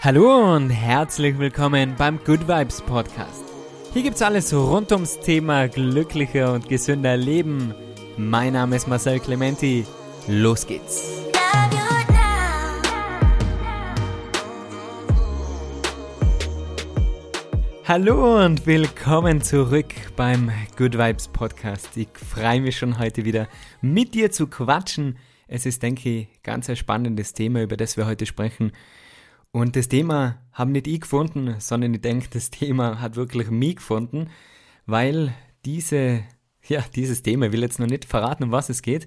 Hallo und herzlich willkommen beim Good Vibes Podcast. Hier gibt's alles rund ums Thema glücklicher und gesünder Leben. Mein Name ist Marcel Clementi. Los geht's. Hallo und willkommen zurück beim Good Vibes Podcast. Ich freue mich schon heute wieder mit dir zu quatschen. Es ist, denke ich, ganz ein spannendes Thema, über das wir heute sprechen. Und das Thema haben nicht ich gefunden, sondern ich denke, das Thema hat wirklich mich gefunden, weil diese, ja, dieses Thema, ich will jetzt noch nicht verraten, um was es geht,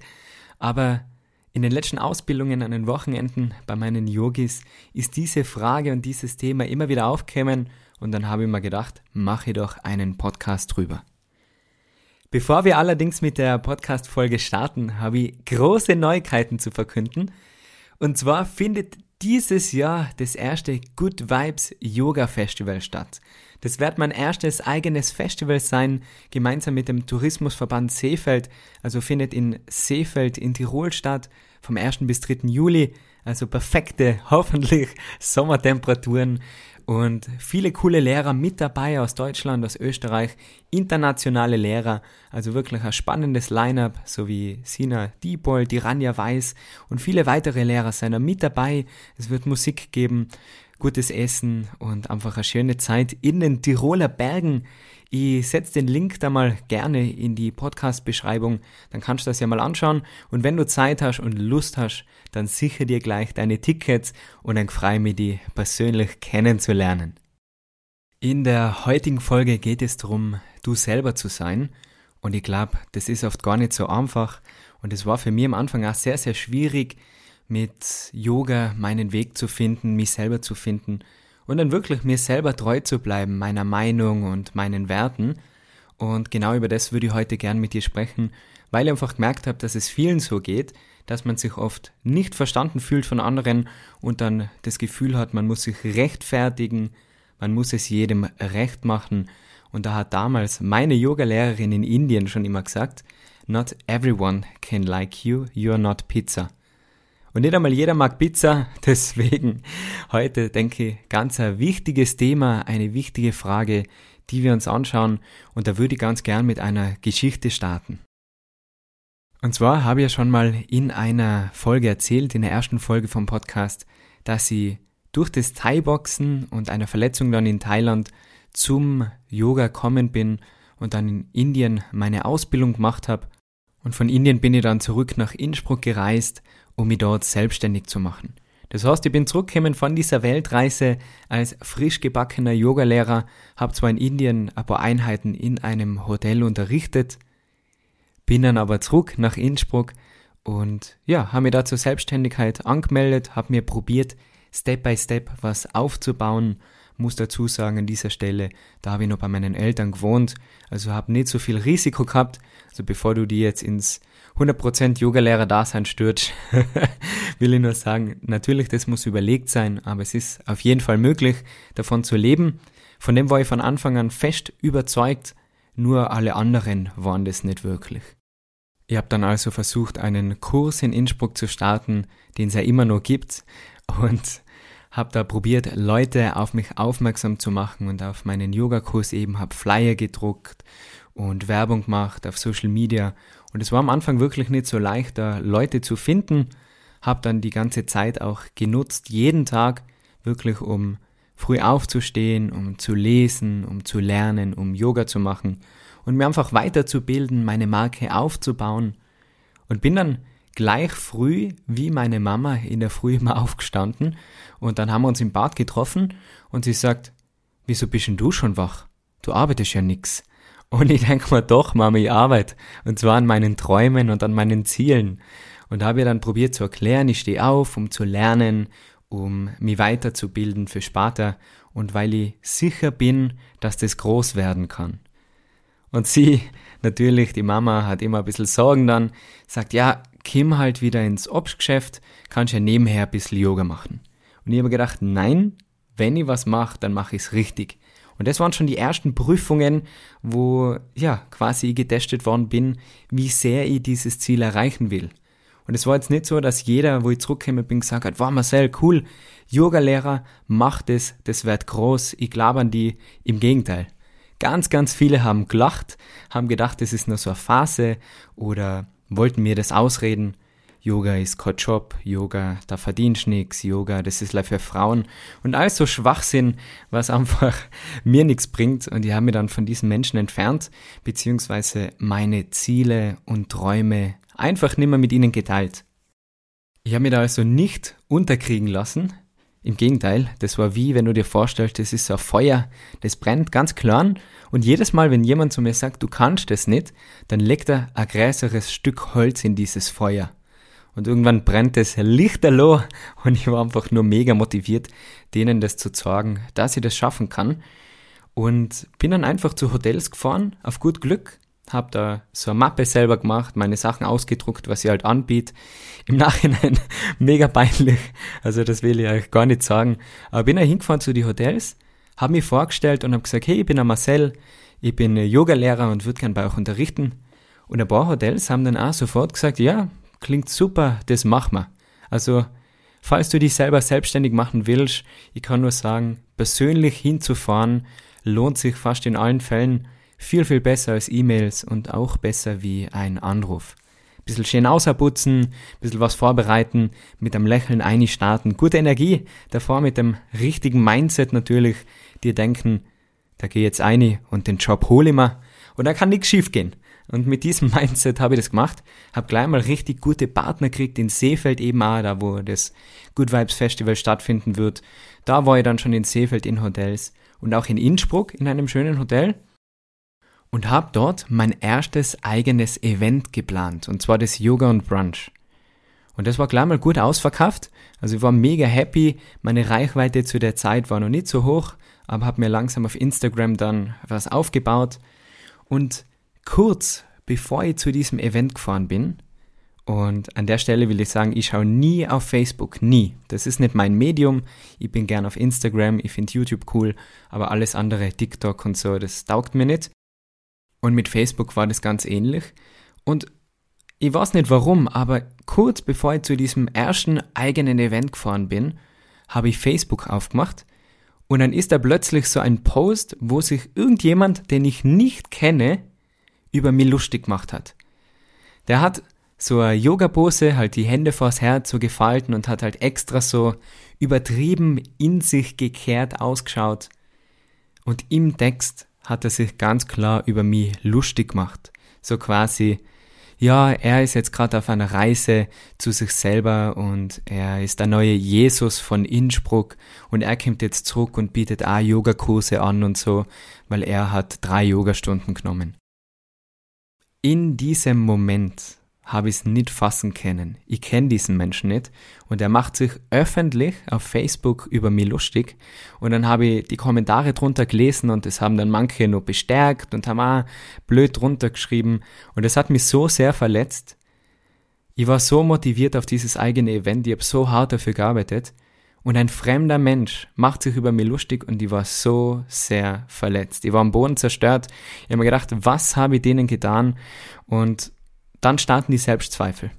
aber in den letzten Ausbildungen an den Wochenenden bei meinen Yogis ist diese Frage und dieses Thema immer wieder aufgekommen und dann habe ich mir gedacht, mache doch einen Podcast drüber. Bevor wir allerdings mit der Podcast-Folge starten, habe ich große Neuigkeiten zu verkünden. Und zwar findet dieses Jahr das erste Good Vibes Yoga Festival statt. Das wird mein erstes eigenes Festival sein, gemeinsam mit dem Tourismusverband Seefeld. Also findet in Seefeld in Tirol statt, vom 1. bis 3. Juli. Also perfekte, hoffentlich Sommertemperaturen und viele coole Lehrer mit dabei aus Deutschland, aus Österreich, internationale Lehrer, also wirklich ein spannendes Line-up, so wie Sina Diebold, die Ranja Weiß und viele weitere Lehrer sind mit dabei. Es wird Musik geben, gutes Essen und einfach eine schöne Zeit in den Tiroler Bergen. Ich setze den Link da mal gerne in die Podcast-Beschreibung, dann kannst du das ja mal anschauen. Und wenn du Zeit hast und Lust hast, dann sichere dir gleich deine Tickets und dann freue mich, die persönlich kennenzulernen. In der heutigen Folge geht es darum, du selber zu sein. Und ich glaube, das ist oft gar nicht so einfach. Und es war für mich am Anfang auch sehr, sehr schwierig, mit Yoga meinen Weg zu finden, mich selber zu finden und dann wirklich mir selber treu zu bleiben, meiner Meinung und meinen Werten. Und genau über das würde ich heute gern mit dir sprechen, weil ich einfach gemerkt habe, dass es vielen so geht, dass man sich oft nicht verstanden fühlt von anderen und dann das Gefühl hat, man muss sich rechtfertigen, man muss es jedem recht machen. Und da hat damals meine Yogalehrerin in Indien schon immer gesagt, Not everyone can like you, you're not pizza. Und nicht einmal jeder mag Pizza, deswegen heute denke ich ganz ein wichtiges Thema, eine wichtige Frage, die wir uns anschauen und da würde ich ganz gern mit einer Geschichte starten. Und zwar habe ich ja schon mal in einer Folge erzählt, in der ersten Folge vom Podcast, dass ich durch das Thai-Boxen und einer Verletzung dann in Thailand zum Yoga kommen bin und dann in Indien meine Ausbildung gemacht habe. Und von Indien bin ich dann zurück nach Innsbruck gereist um mich dort selbstständig zu machen. Das heißt, ich bin zurückgekommen von dieser Weltreise als frisch gebackener Yogalehrer, habe zwar in Indien ein paar Einheiten in einem Hotel unterrichtet, bin dann aber zurück nach Innsbruck und ja, habe mir da zur Selbstständigkeit angemeldet, habe mir probiert, Step by Step was aufzubauen. Muss dazu sagen, an dieser Stelle, da habe ich noch bei meinen Eltern gewohnt, also habe nicht so viel Risiko gehabt. Also bevor du die jetzt ins 100% Yogalehrer-Dasein stürzt, will ich nur sagen, natürlich, das muss überlegt sein, aber es ist auf jeden Fall möglich, davon zu leben. Von dem war ich von Anfang an fest überzeugt, nur alle anderen waren das nicht wirklich. Ich habe dann also versucht, einen Kurs in Innsbruck zu starten, den es ja immer noch gibt, und habe da probiert, Leute auf mich aufmerksam zu machen und auf meinen Yogakurs eben, habe Flyer gedruckt und Werbung gemacht auf Social Media und es war am Anfang wirklich nicht so leicht, da Leute zu finden. Hab dann die ganze Zeit auch genutzt, jeden Tag wirklich um früh aufzustehen, um zu lesen, um zu lernen, um Yoga zu machen und mir einfach weiterzubilden, meine Marke aufzubauen. Und bin dann gleich früh wie meine Mama in der Früh immer aufgestanden und dann haben wir uns im Bad getroffen und sie sagt, wieso bist denn du schon wach? Du arbeitest ja nix. Und ich denke mir doch, Mama, ich arbeite. Und zwar an meinen Träumen und an meinen Zielen. Und habe ihr dann probiert zu erklären, ich stehe auf, um zu lernen, um mich weiterzubilden für später und weil ich sicher bin, dass das groß werden kann. Und sie, natürlich, die Mama hat immer ein bisschen Sorgen dann, sagt, ja, Kim halt wieder ins Obstgeschäft, kannst ja nebenher ein bisschen Yoga machen. Und ich habe gedacht, nein, wenn ich was mache, dann mache ich es richtig. Und das waren schon die ersten Prüfungen, wo ja quasi getestet worden bin, wie sehr ich dieses Ziel erreichen will. Und es war jetzt nicht so, dass jeder, wo ich zurückgekommen bin, gesagt hat, wow Marcel, cool, Yoga-Lehrer, mach das, das wird groß, ich glaube an die. Im Gegenteil. Ganz, ganz viele haben gelacht, haben gedacht, das ist nur so eine Phase oder wollten mir das ausreden. Yoga ist kein Job, Yoga, da verdienst nix, Yoga, das ist für Frauen und alles so Schwachsinn, was einfach mir nichts bringt und ich habe mich dann von diesen Menschen entfernt, beziehungsweise meine Ziele und Träume einfach nimmer mit ihnen geteilt. Ich habe mich da also nicht unterkriegen lassen, im Gegenteil, das war wie, wenn du dir vorstellst, das ist so ein Feuer, das brennt ganz klein und jedes Mal, wenn jemand zu mir sagt, du kannst das nicht, dann legt er ein größeres Stück Holz in dieses Feuer. Und irgendwann brennt es lichterloh und ich war einfach nur mega motiviert, denen das zu sagen, dass ich das schaffen kann. Und bin dann einfach zu Hotels gefahren, auf gut Glück, habe da so eine Mappe selber gemacht, meine Sachen ausgedruckt, was ich halt anbiete. Im Nachhinein mega peinlich, also das will ich euch gar nicht sagen. Aber bin da hingefahren zu den Hotels, habe mich vorgestellt und habe gesagt, hey, ich bin der Marcel, ich bin Yogalehrer und würde gern bei euch unterrichten. Und ein paar Hotels haben dann auch sofort gesagt, ja, klingt super, das machen wir. Also, falls du dich selber selbstständig machen willst, ich kann nur sagen, persönlich hinzufahren lohnt sich fast in allen Fällen viel, viel besser als E-Mails und auch besser wie ein Anruf. Bisschen schön außerputzen, bisschen was vorbereiten, mit einem Lächeln einstarten, gute Energie, davor mit dem richtigen Mindset natürlich, dir denken, da geh jetzt ein und den Job hole ich mir und da kann nichts schief gehen. Und mit diesem Mindset habe ich das gemacht, habe gleich mal richtig gute Partner gekriegt in Seefeld eben auch, da wo das Good Vibes Festival stattfinden wird. Da war ich dann schon in Seefeld in Hotels und auch in Innsbruck in einem schönen Hotel und habe dort mein erstes eigenes Event geplant, und zwar das Yoga und Brunch. Und das war gleich mal gut ausverkauft. Also ich war mega happy. Meine Reichweite zu der Zeit war noch nicht so hoch, aber habe mir langsam auf Instagram dann was aufgebaut. Und kurz bevor ich zu diesem Event gefahren bin, und an der Stelle will ich sagen, ich schaue nie auf Facebook, nie. Das ist nicht mein Medium. Ich bin gern auf Instagram, ich finde YouTube cool, aber alles andere, TikTok und so, das taugt mir nicht. Und mit Facebook war das ganz ähnlich. Und ich weiß nicht warum, aber kurz bevor ich zu diesem ersten eigenen Event gefahren bin, habe ich Facebook aufgemacht und dann ist da plötzlich so ein Post, wo sich irgendjemand, den ich nicht kenne, über mich lustig gemacht hat. Der hat so eine Yoga-Pose, halt die Hände vors Herz so gefalten und hat halt extra so übertrieben in sich gekehrt ausgeschaut. Und im Text hat er sich ganz klar über mich lustig gemacht. So quasi, ja, er ist jetzt gerade auf einer Reise zu sich selber und er ist der neue Jesus von Innsbruck und er kommt jetzt zurück und bietet auch Yogakurse an und so, weil er hat drei Yogastunden genommen. In diesem Moment habe ich es nicht fassen können. Ich kenne diesen Menschen nicht und er macht sich öffentlich auf Facebook über mich lustig und dann habe ich die Kommentare drunter gelesen und es haben dann manche nur bestärkt und haben auch blöd drunter geschrieben und es hat mich so sehr verletzt. Ich war so motiviert auf dieses eigene Event, ich habe so hart dafür gearbeitet und ein fremder Mensch macht sich über mich lustig und ich war so sehr verletzt. Ich war am Boden zerstört. Ich habe mir gedacht, was habe ich denen getan? Und dann starten die Selbstzweifel.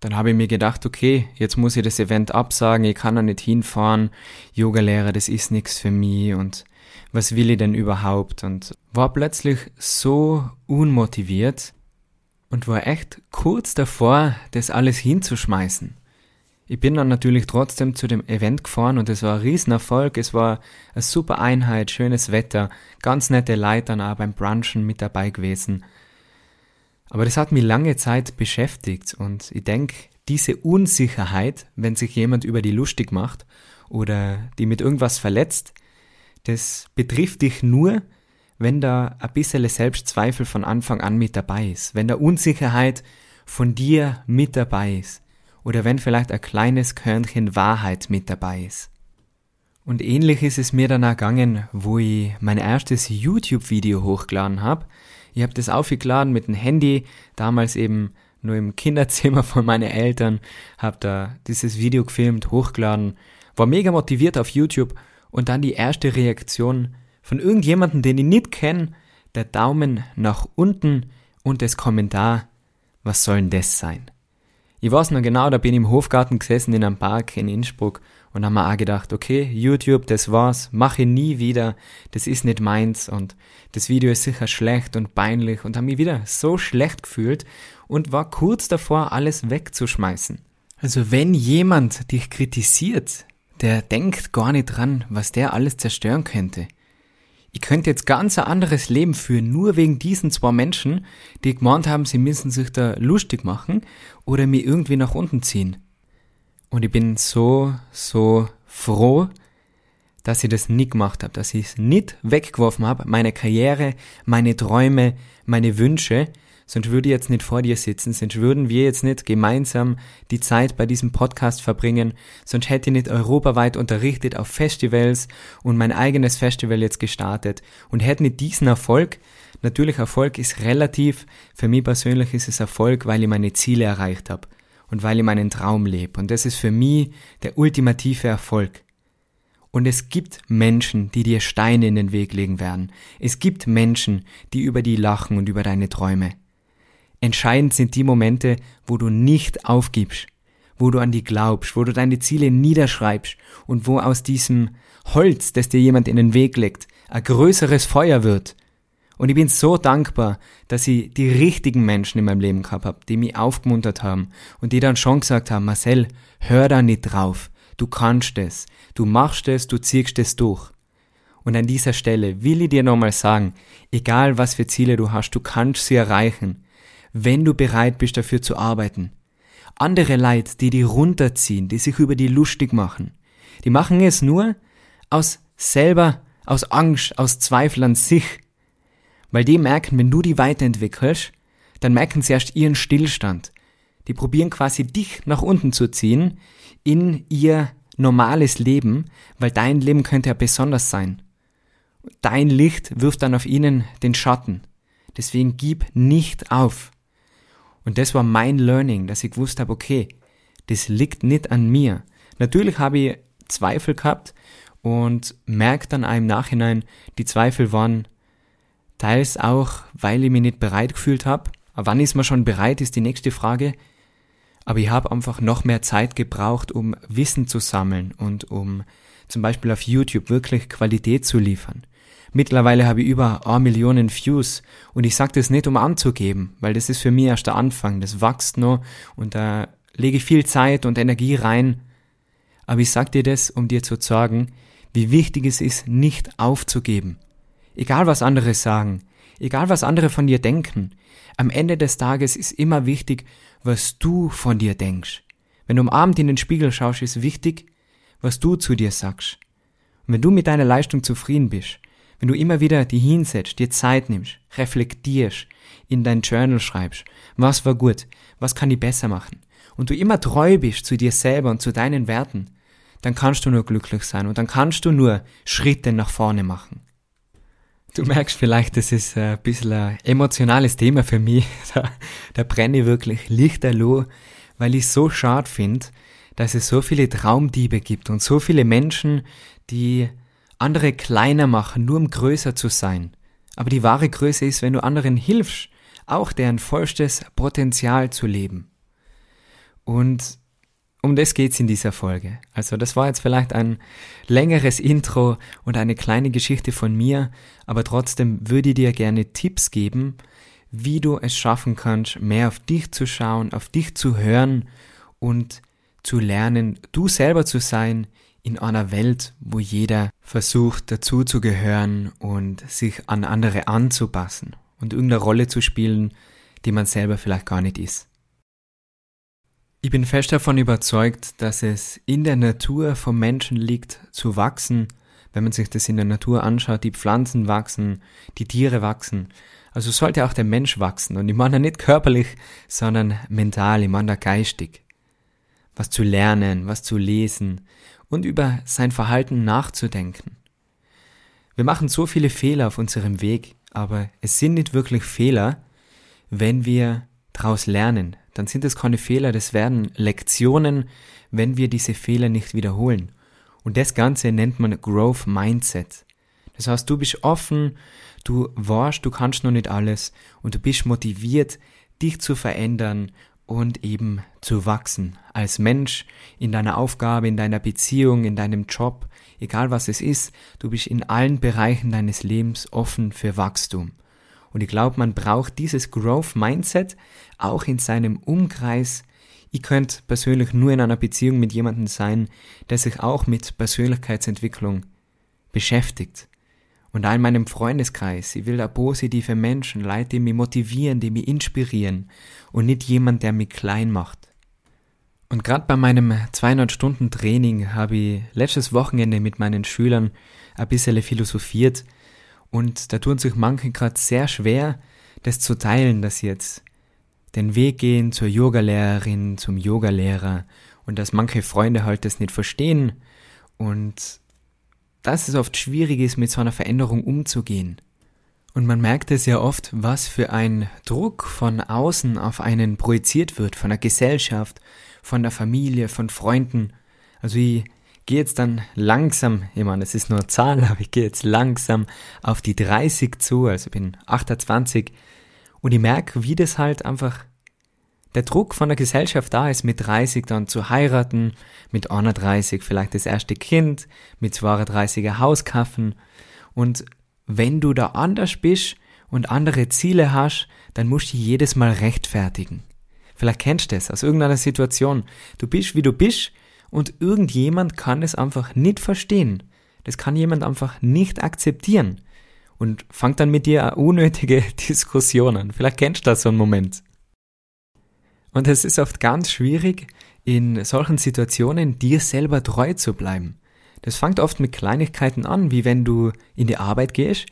Dann habe ich mir gedacht, okay, jetzt muss ich das Event absagen, ich kann da nicht hinfahren, Yogalehrer, das ist nichts für mich und was will ich denn überhaupt? Und war plötzlich so unmotiviert und war echt kurz davor, das alles hinzuschmeißen. Ich bin dann natürlich trotzdem zu dem Event gefahren und es war ein Riesenerfolg. Es war eine super Einheit, schönes Wetter, ganz nette Leute dann auch beim Brunchen mit dabei gewesen. Aber das hat mich lange Zeit beschäftigt und ich denke, diese Unsicherheit, wenn sich jemand über die lustig macht oder die mit irgendwas verletzt, das betrifft dich nur, wenn da ein bisschen Selbstzweifel von Anfang an mit dabei ist, wenn da Unsicherheit von dir mit dabei ist oder wenn vielleicht ein kleines Körnchen Wahrheit mit dabei ist. Und ähnlich ist es mir dann ergangen, wo ich mein erstes YouTube-Video hochgeladen habe, ich habe das aufgeladen mit dem Handy, damals eben nur im Kinderzimmer von meinen Eltern, habe da dieses Video gefilmt, hochgeladen, war mega motiviert auf YouTube. Und dann die erste Reaktion von irgendjemandem, den ich nicht kenne, der Daumen nach unten und das Kommentar, was soll denn das sein? Ich weiß noch genau, da bin ich im Hofgarten gesessen in einem Park in Innsbruck und haben mir auch gedacht, okay, YouTube, das war's, mache nie wieder, das ist nicht meins und das Video ist sicher schlecht und peinlich und habe mich wieder so schlecht gefühlt und war kurz davor, alles wegzuschmeißen. Also wenn jemand dich kritisiert, der denkt gar nicht dran, was der alles zerstören könnte. Ich könnte jetzt ganz ein anderes Leben führen, nur wegen diesen zwei Menschen, die gemeint haben, sie müssen sich da lustig machen oder mir irgendwie nach unten ziehen. Und ich bin so, so froh, dass ich das nicht gemacht habe, dass ich es nicht weggeworfen habe, meine Karriere, meine Träume, meine Wünsche, sonst würde ich jetzt nicht vor dir sitzen, sonst würden wir jetzt nicht gemeinsam die Zeit bei diesem Podcast verbringen, sonst hätte ich nicht europaweit unterrichtet auf Festivals und mein eigenes Festival jetzt gestartet. Und hätte nicht diesen Erfolg, natürlich Erfolg ist relativ, für mich persönlich ist es Erfolg, weil ich meine Ziele erreicht habe und weil ich meinen Traum lebe und das ist für mich der ultimative Erfolg. Und es gibt Menschen, die dir Steine in den Weg legen werden. Es gibt Menschen, die über die lachen und über deine Träume. Entscheidend sind die Momente, wo du nicht aufgibst, wo du an die glaubst, wo du deine Ziele niederschreibst und wo aus diesem Holz, das dir jemand in den Weg legt, ein größeres Feuer wird. Und ich bin so dankbar, dass ich die richtigen Menschen in meinem Leben gehabt habe, die mich aufgemuntert haben und die dann schon gesagt haben, Marcel, hör da nicht drauf, du kannst es, du machst es, du ziehst es durch. Und an dieser Stelle will ich dir nochmal sagen, egal was für Ziele du hast, du kannst sie erreichen wenn du bereit bist dafür zu arbeiten. Andere Leid, die die runterziehen, die sich über die lustig machen, die machen es nur aus selber, aus Angst, aus Zweifel an sich. Weil die merken, wenn du die weiterentwickelst, dann merken sie erst ihren Stillstand. Die probieren quasi dich nach unten zu ziehen in ihr normales Leben, weil dein Leben könnte ja besonders sein. Dein Licht wirft dann auf ihnen den Schatten. Deswegen gib nicht auf. Und das war mein Learning, dass ich gewusst habe, okay, das liegt nicht an mir. Natürlich habe ich Zweifel gehabt und merke dann im Nachhinein, die Zweifel waren teils auch, weil ich mich nicht bereit gefühlt habe. Wann ist man schon bereit, ist die nächste Frage. Aber ich habe einfach noch mehr Zeit gebraucht, um Wissen zu sammeln und um zum Beispiel auf YouTube wirklich Qualität zu liefern. Mittlerweile habe ich über eine Million Views und ich sage das nicht, um anzugeben, weil das ist für mich erst der Anfang, das wächst noch und da lege ich viel Zeit und Energie rein. Aber ich sage dir das, um dir zu sagen, wie wichtig es ist, nicht aufzugeben. Egal was andere sagen, egal was andere von dir denken, am Ende des Tages ist immer wichtig, was du von dir denkst. Wenn du am Abend in den Spiegel schaust, ist wichtig, was du zu dir sagst. Und wenn du mit deiner Leistung zufrieden bist, wenn du immer wieder die hinsetzt, dir Zeit nimmst, reflektierst, in dein Journal schreibst, was war gut, was kann ich besser machen, und du immer treu bist zu dir selber und zu deinen Werten, dann kannst du nur glücklich sein und dann kannst du nur Schritte nach vorne machen. Du merkst vielleicht, das ist ein bisschen ein emotionales Thema für mich. Da, da brenne ich wirklich lichterloh, weil ich so schade finde, dass es so viele Traumdiebe gibt und so viele Menschen, die andere kleiner machen, nur um größer zu sein. Aber die wahre Größe ist, wenn du anderen hilfst, auch deren vollstes Potenzial zu leben. Und um das geht's in dieser Folge. Also das war jetzt vielleicht ein längeres Intro und eine kleine Geschichte von mir, aber trotzdem würde ich dir gerne Tipps geben, wie du es schaffen kannst, mehr auf dich zu schauen, auf dich zu hören und zu lernen, du selber zu sein, in einer Welt, wo jeder versucht dazuzugehören und sich an andere anzupassen und irgendeine Rolle zu spielen, die man selber vielleicht gar nicht ist. Ich bin fest davon überzeugt, dass es in der Natur vom Menschen liegt, zu wachsen. Wenn man sich das in der Natur anschaut, die Pflanzen wachsen, die Tiere wachsen. Also sollte auch der Mensch wachsen. Und ich meine nicht körperlich, sondern mental, ich meine da geistig. Was zu lernen, was zu lesen, und über sein Verhalten nachzudenken. Wir machen so viele Fehler auf unserem Weg, aber es sind nicht wirklich Fehler, wenn wir daraus lernen. Dann sind es keine Fehler, das werden Lektionen, wenn wir diese Fehler nicht wiederholen. Und das Ganze nennt man Growth Mindset. Das heißt, du bist offen, du warst, du kannst noch nicht alles und du bist motiviert, dich zu verändern und eben zu wachsen. Als Mensch, in deiner Aufgabe, in deiner Beziehung, in deinem Job, egal was es ist, du bist in allen Bereichen deines Lebens offen für Wachstum. Und ich glaube, man braucht dieses Growth Mindset auch in seinem Umkreis. Ich könnte persönlich nur in einer Beziehung mit jemandem sein, der sich auch mit Persönlichkeitsentwicklung beschäftigt. Und auch in meinem Freundeskreis. Ich will da positive Menschen, Leute, die mich motivieren, die mich inspirieren und nicht jemand, der mich klein macht. Und gerade bei meinem 200-Stunden-Training habe ich letztes Wochenende mit meinen Schülern ein bisschen philosophiert und da tun sich manche gerade sehr schwer, das zu teilen, dass sie jetzt den Weg gehen zur Yogalehrerin, zum Yogalehrer und dass manche Freunde halt das nicht verstehen und dass es oft schwierig ist, mit so einer Veränderung umzugehen. Und man merkt es ja oft, was für ein Druck von außen auf einen projiziert wird, von der Gesellschaft, von der Familie, von Freunden. Also ich gehe jetzt dann langsam, ich meine, es ist nur eine Zahl, aber ich gehe jetzt langsam auf die 30 zu, also bin 28 und ich merke, wie das halt einfach der Druck von der Gesellschaft da ist, mit 30 dann zu heiraten, mit 31 vielleicht das erste Kind, mit 32 ein Haus kaufen und wenn du da anders bist und andere Ziele hast, dann musst du jedes Mal rechtfertigen. Vielleicht kennst du das aus irgendeiner Situation. Du bist, wie du bist und irgendjemand kann es einfach nicht verstehen. Das kann jemand einfach nicht akzeptieren und fangt dann mit dir unnötige Diskussion an. Vielleicht kennst du das so einen Moment. Und es ist oft ganz schwierig, in solchen Situationen dir selber treu zu bleiben. Das fängt oft mit Kleinigkeiten an, wie wenn du in die Arbeit gehst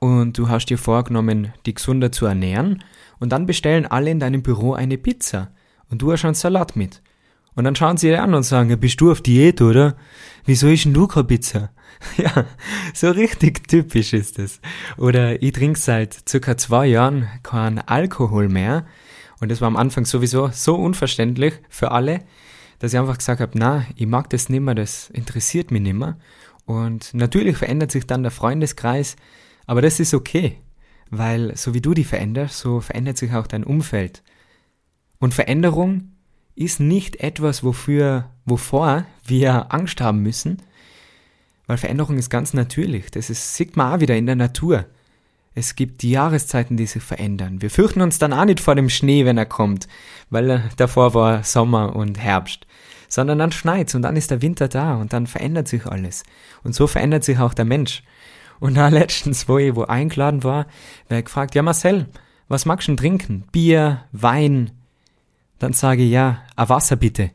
und du hast dir vorgenommen, dich gesunder zu ernähren und dann bestellen alle in deinem Büro eine Pizza und du hast einen Salat mit. Und dann schauen sie dir an und sagen, bist du auf Diät, oder? Wieso ist denn du keine Pizza? ja, so richtig typisch ist es. Oder ich trinke seit circa zwei Jahren keinen Alkohol mehr. Und das war am Anfang sowieso so unverständlich für alle, dass ich einfach gesagt habe, na, ich mag das nimmer, das interessiert mich nimmer. Und natürlich verändert sich dann der Freundeskreis, aber das ist okay, weil so wie du die veränderst, so verändert sich auch dein Umfeld. Und Veränderung ist nicht etwas, wofür, wovor wir Angst haben müssen, weil Veränderung ist ganz natürlich. Das ist, sieht man auch wieder in der Natur. Es gibt die Jahreszeiten, die sich verändern. Wir fürchten uns dann auch nicht vor dem Schnee, wenn er kommt, weil davor war Sommer und Herbst. Sondern dann schneit's und dann ist der Winter da und dann verändert sich alles. Und so verändert sich auch der Mensch. Und da letztens, wo ich wo eingeladen war, ich gefragt, ja Marcel, was magst du denn trinken? Bier, Wein? Dann sage ich, ja, a Wasser bitte.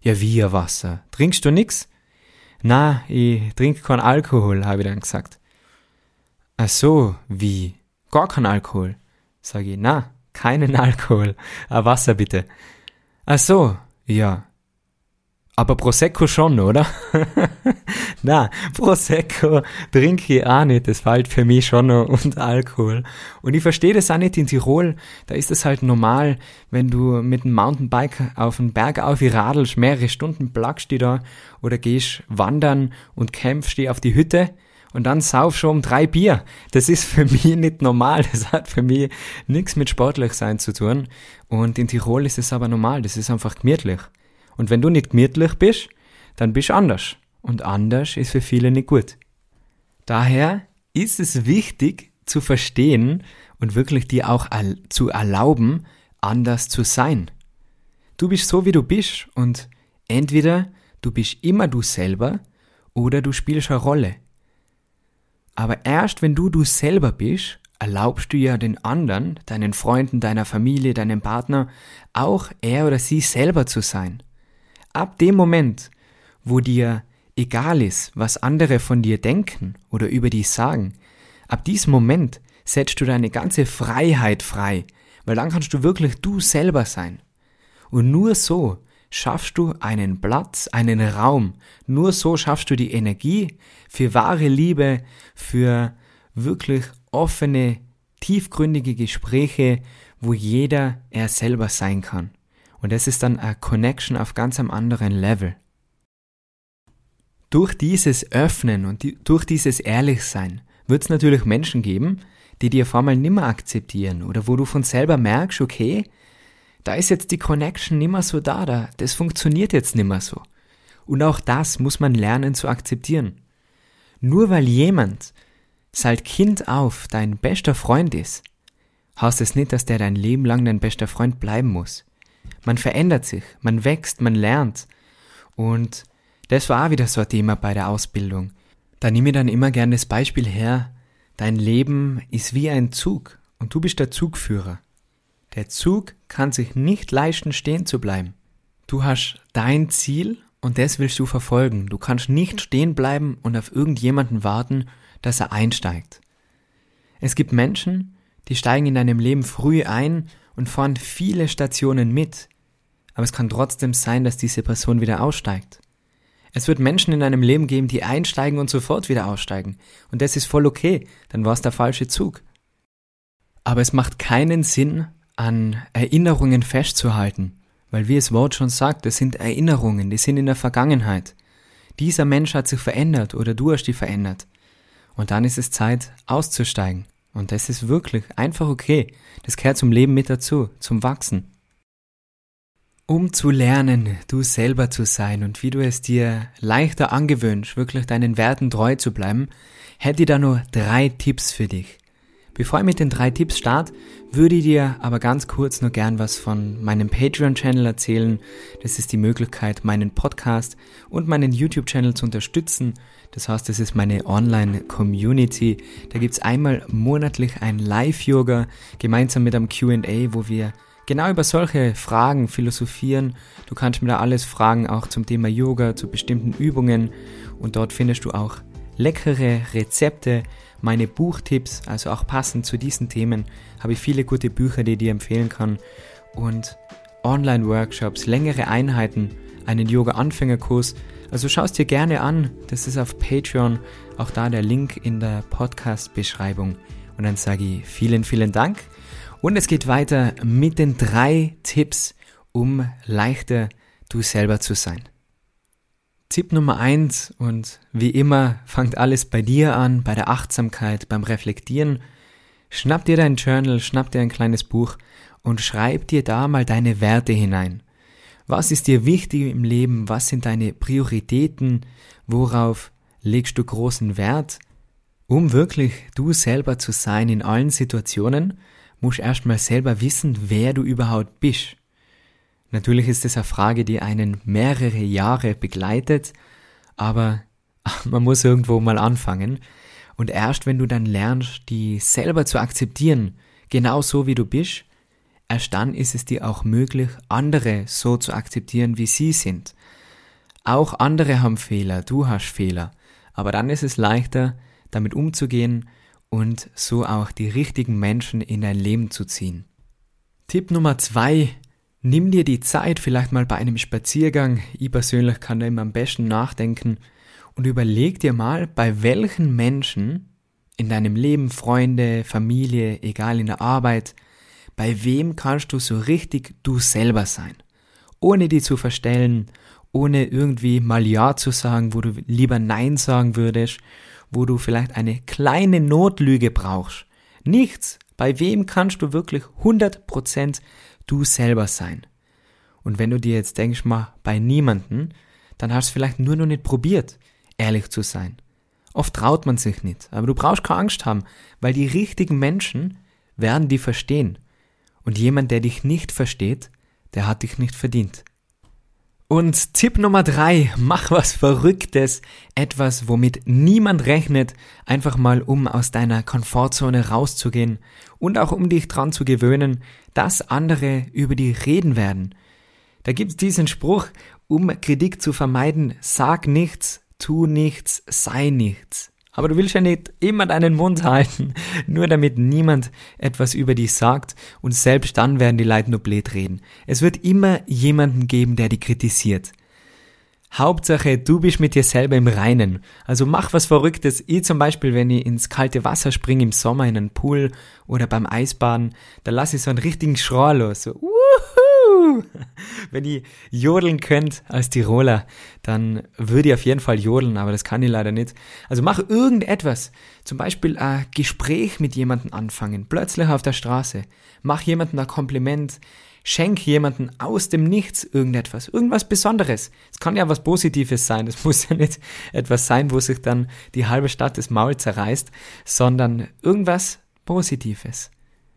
Ja, wie a Wasser? Trinkst du nix? Na, ich trinke keinen Alkohol, habe ich dann gesagt. Ach so, wie? Gar kein Alkohol? Sag ich, na, keinen Alkohol. Ah, Wasser bitte. Ach so, ja. Aber Prosecco schon, oder? na, Prosecco trinke ich auch nicht. Das fällt für mich schon noch und Alkohol. Und ich verstehe das auch nicht in Tirol. Da ist es halt normal, wenn du mit dem Mountainbike auf den Berg auf radelst, mehrere Stunden plagst du da oder gehst wandern und kämpfst die auf die Hütte und dann sauf schon um drei Bier. Das ist für mich nicht normal. Das hat für mich nichts mit sportlich sein zu tun. Und in Tirol ist es aber normal. Das ist einfach gemütlich. Und wenn du nicht gemütlich bist, dann bist du anders. Und anders ist für viele nicht gut. Daher ist es wichtig zu verstehen und wirklich dir auch zu erlauben, anders zu sein. Du bist so, wie du bist und entweder du bist immer du selber oder du spielst eine Rolle. Aber erst wenn du du selber bist, erlaubst du ja den anderen, deinen Freunden, deiner Familie, deinem Partner, auch er oder sie selber zu sein. Ab dem Moment, wo dir egal ist, was andere von dir denken oder über dich sagen, ab diesem Moment setzt du deine ganze Freiheit frei, weil dann kannst du wirklich du selber sein. Und nur so schaffst du einen Platz, einen Raum. Nur so schaffst du die Energie für wahre Liebe, für wirklich offene, tiefgründige Gespräche, wo jeder er selber sein kann. Und das ist dann eine Connection auf ganz einem anderen Level. Durch dieses Öffnen und die, durch dieses Ehrlichsein wird es natürlich Menschen geben, die dir vor allem nimmer akzeptieren oder wo du von selber merkst, okay, da ist jetzt die Connection nimmer so da, da, das funktioniert jetzt nimmer so. Und auch das muss man lernen zu akzeptieren. Nur weil jemand seit Kind auf dein bester Freund ist, heißt es nicht, dass der dein Leben lang dein bester Freund bleiben muss. Man verändert sich, man wächst, man lernt. Und das war auch wieder so ein Thema bei der Ausbildung. Da nehme ich dann immer gerne das Beispiel her, dein Leben ist wie ein Zug und du bist der Zugführer. Der Zug kann sich nicht leisten, stehen zu bleiben. Du hast dein Ziel und das willst du verfolgen. Du kannst nicht stehen bleiben und auf irgendjemanden warten, dass er einsteigt. Es gibt Menschen, die steigen in deinem Leben früh ein und fahren viele Stationen mit, aber es kann trotzdem sein, dass diese Person wieder aussteigt. Es wird Menschen in deinem Leben geben, die einsteigen und sofort wieder aussteigen. Und das ist voll okay, dann war es der falsche Zug. Aber es macht keinen Sinn, an Erinnerungen festzuhalten, weil wie es Wort schon sagt, das sind Erinnerungen, die sind in der Vergangenheit. Dieser Mensch hat sich verändert oder du hast die verändert. Und dann ist es Zeit, auszusteigen. Und das ist wirklich einfach okay. Das gehört zum Leben mit dazu, zum Wachsen. Um zu lernen, du selber zu sein und wie du es dir leichter angewöhnst, wirklich deinen Werten treu zu bleiben, hätte ich da nur drei Tipps für dich. Bevor ich mit den drei Tipps starte, würde ich dir aber ganz kurz nur gern was von meinem Patreon-Channel erzählen. Das ist die Möglichkeit, meinen Podcast und meinen YouTube-Channel zu unterstützen. Das heißt, das ist meine Online-Community. Da gibt's einmal monatlich ein Live-Yoga gemeinsam mit einem QA, wo wir genau über solche Fragen philosophieren. Du kannst mir da alles fragen, auch zum Thema Yoga, zu bestimmten Übungen. Und dort findest du auch leckere Rezepte, meine Buchtipps, also auch passend zu diesen Themen, habe ich viele gute Bücher, die ich dir empfehlen kann. Und Online-Workshops, längere Einheiten, einen Yoga-Anfängerkurs. Also schau es dir gerne an. Das ist auf Patreon. Auch da der Link in der Podcast-Beschreibung. Und dann sage ich vielen, vielen Dank und es geht weiter mit den drei Tipps, um leichter du selber zu sein. Tipp Nummer eins und wie immer fangt alles bei dir an, bei der Achtsamkeit, beim Reflektieren. Schnapp dir dein Journal, schnapp dir ein kleines Buch und schreib dir da mal deine Werte hinein. Was ist dir wichtig im Leben? Was sind deine Prioritäten? Worauf legst du großen Wert? Um wirklich du selber zu sein in allen Situationen musst erstmal selber wissen, wer du überhaupt bist. Natürlich ist es eine Frage, die einen mehrere Jahre begleitet, aber man muss irgendwo mal anfangen. Und erst wenn du dann lernst, die selber zu akzeptieren, genau so wie du bist, erst dann ist es dir auch möglich, andere so zu akzeptieren, wie sie sind. Auch andere haben Fehler, du hast Fehler, aber dann ist es leichter, damit umzugehen und so auch die richtigen Menschen in dein Leben zu ziehen. Tipp Nummer zwei, nimm dir die Zeit vielleicht mal bei einem Spaziergang, ich persönlich kann da immer am besten nachdenken, und überleg dir mal, bei welchen Menschen in deinem Leben, Freunde, Familie, egal in der Arbeit, bei wem kannst du so richtig du selber sein, ohne die zu verstellen, ohne irgendwie mal Ja zu sagen, wo du lieber Nein sagen würdest wo du vielleicht eine kleine Notlüge brauchst. Nichts. Bei wem kannst du wirklich 100% du selber sein? Und wenn du dir jetzt denkst, mal bei niemanden, dann hast du vielleicht nur noch nicht probiert, ehrlich zu sein. Oft traut man sich nicht, aber du brauchst keine Angst haben, weil die richtigen Menschen werden die verstehen. Und jemand, der dich nicht versteht, der hat dich nicht verdient. Und Tipp Nummer drei, mach was Verrücktes, etwas, womit niemand rechnet, einfach mal um aus deiner Komfortzone rauszugehen und auch um dich dran zu gewöhnen, dass andere über dich reden werden. Da gibt's diesen Spruch, um Kritik zu vermeiden, sag nichts, tu nichts, sei nichts. Aber du willst ja nicht immer deinen Mund halten, nur damit niemand etwas über dich sagt und selbst dann werden die Leute nur blöd reden. Es wird immer jemanden geben, der dich kritisiert. Hauptsache, du bist mit dir selber im Reinen. Also mach was Verrücktes. Ich zum Beispiel, wenn ich ins kalte Wasser springe im Sommer in einen Pool oder beim Eisbaden, da lasse ich so einen richtigen Schrei los. So, Wuhu! Wenn ihr jodeln könnt als Tiroler, dann würde ich auf jeden Fall jodeln, aber das kann ich leider nicht. Also mach irgendetwas. Zum Beispiel ein Gespräch mit jemandem anfangen, plötzlich auf der Straße. Mach jemandem ein Kompliment. Schenk jemandem aus dem Nichts irgendetwas, irgendwas Besonderes. Es kann ja was Positives sein. Es muss ja nicht etwas sein, wo sich dann die halbe Stadt das Maul zerreißt, sondern irgendwas Positives.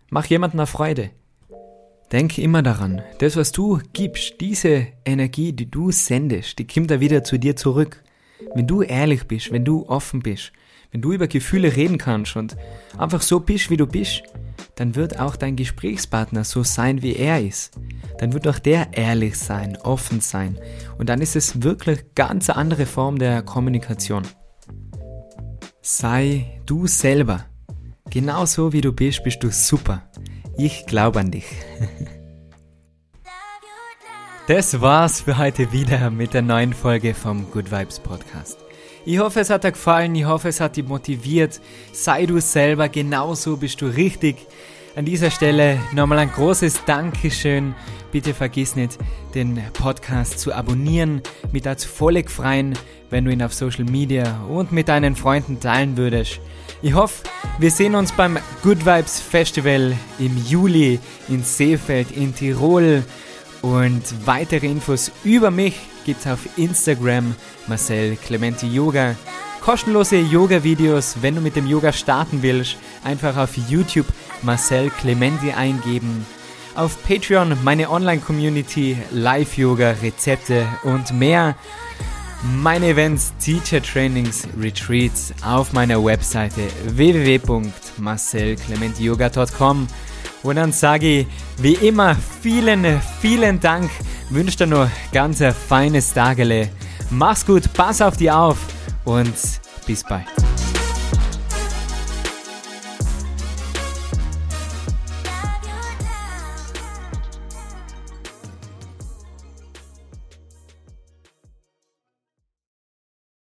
Mach jemandem eine Freude. Denk immer daran, das, was du gibst, diese Energie, die du sendest, die kommt da wieder zu dir zurück. Wenn du ehrlich bist, wenn du offen bist, wenn du über Gefühle reden kannst und einfach so bist, wie du bist, dann wird auch dein Gesprächspartner so sein, wie er ist. Dann wird auch der ehrlich sein, offen sein. Und dann ist es wirklich ganz andere Form der Kommunikation. Sei du selber. Genauso wie du bist, bist du super. Ich glaube an dich. Das war's für heute wieder mit der neuen Folge vom Good Vibes Podcast. Ich hoffe, es hat dir gefallen, ich hoffe, es hat dich motiviert. Sei du selber, genauso bist du richtig. An dieser Stelle nochmal ein großes Dankeschön. Bitte vergiss nicht, den Podcast zu abonnieren, mit als völlig freien, wenn du ihn auf Social Media und mit deinen Freunden teilen würdest. Ich hoffe, wir sehen uns beim Good Vibes Festival im Juli in Seefeld in Tirol. Und weitere Infos über mich gibt's auf Instagram Marcel Clementi Yoga. Kostenlose Yoga-Videos, wenn du mit dem Yoga starten willst, einfach auf YouTube Marcel Clementi eingeben. Auf Patreon meine Online-Community, Live-Yoga, Rezepte und mehr meine Events, Teacher Trainings, Retreats auf meiner Webseite www.marcelclementiyoga.com. Und dann sage ich wie immer vielen, vielen Dank. Wünsche dir noch ganz ein feines Tagele. Mach's gut, pass auf dich auf und bis bald.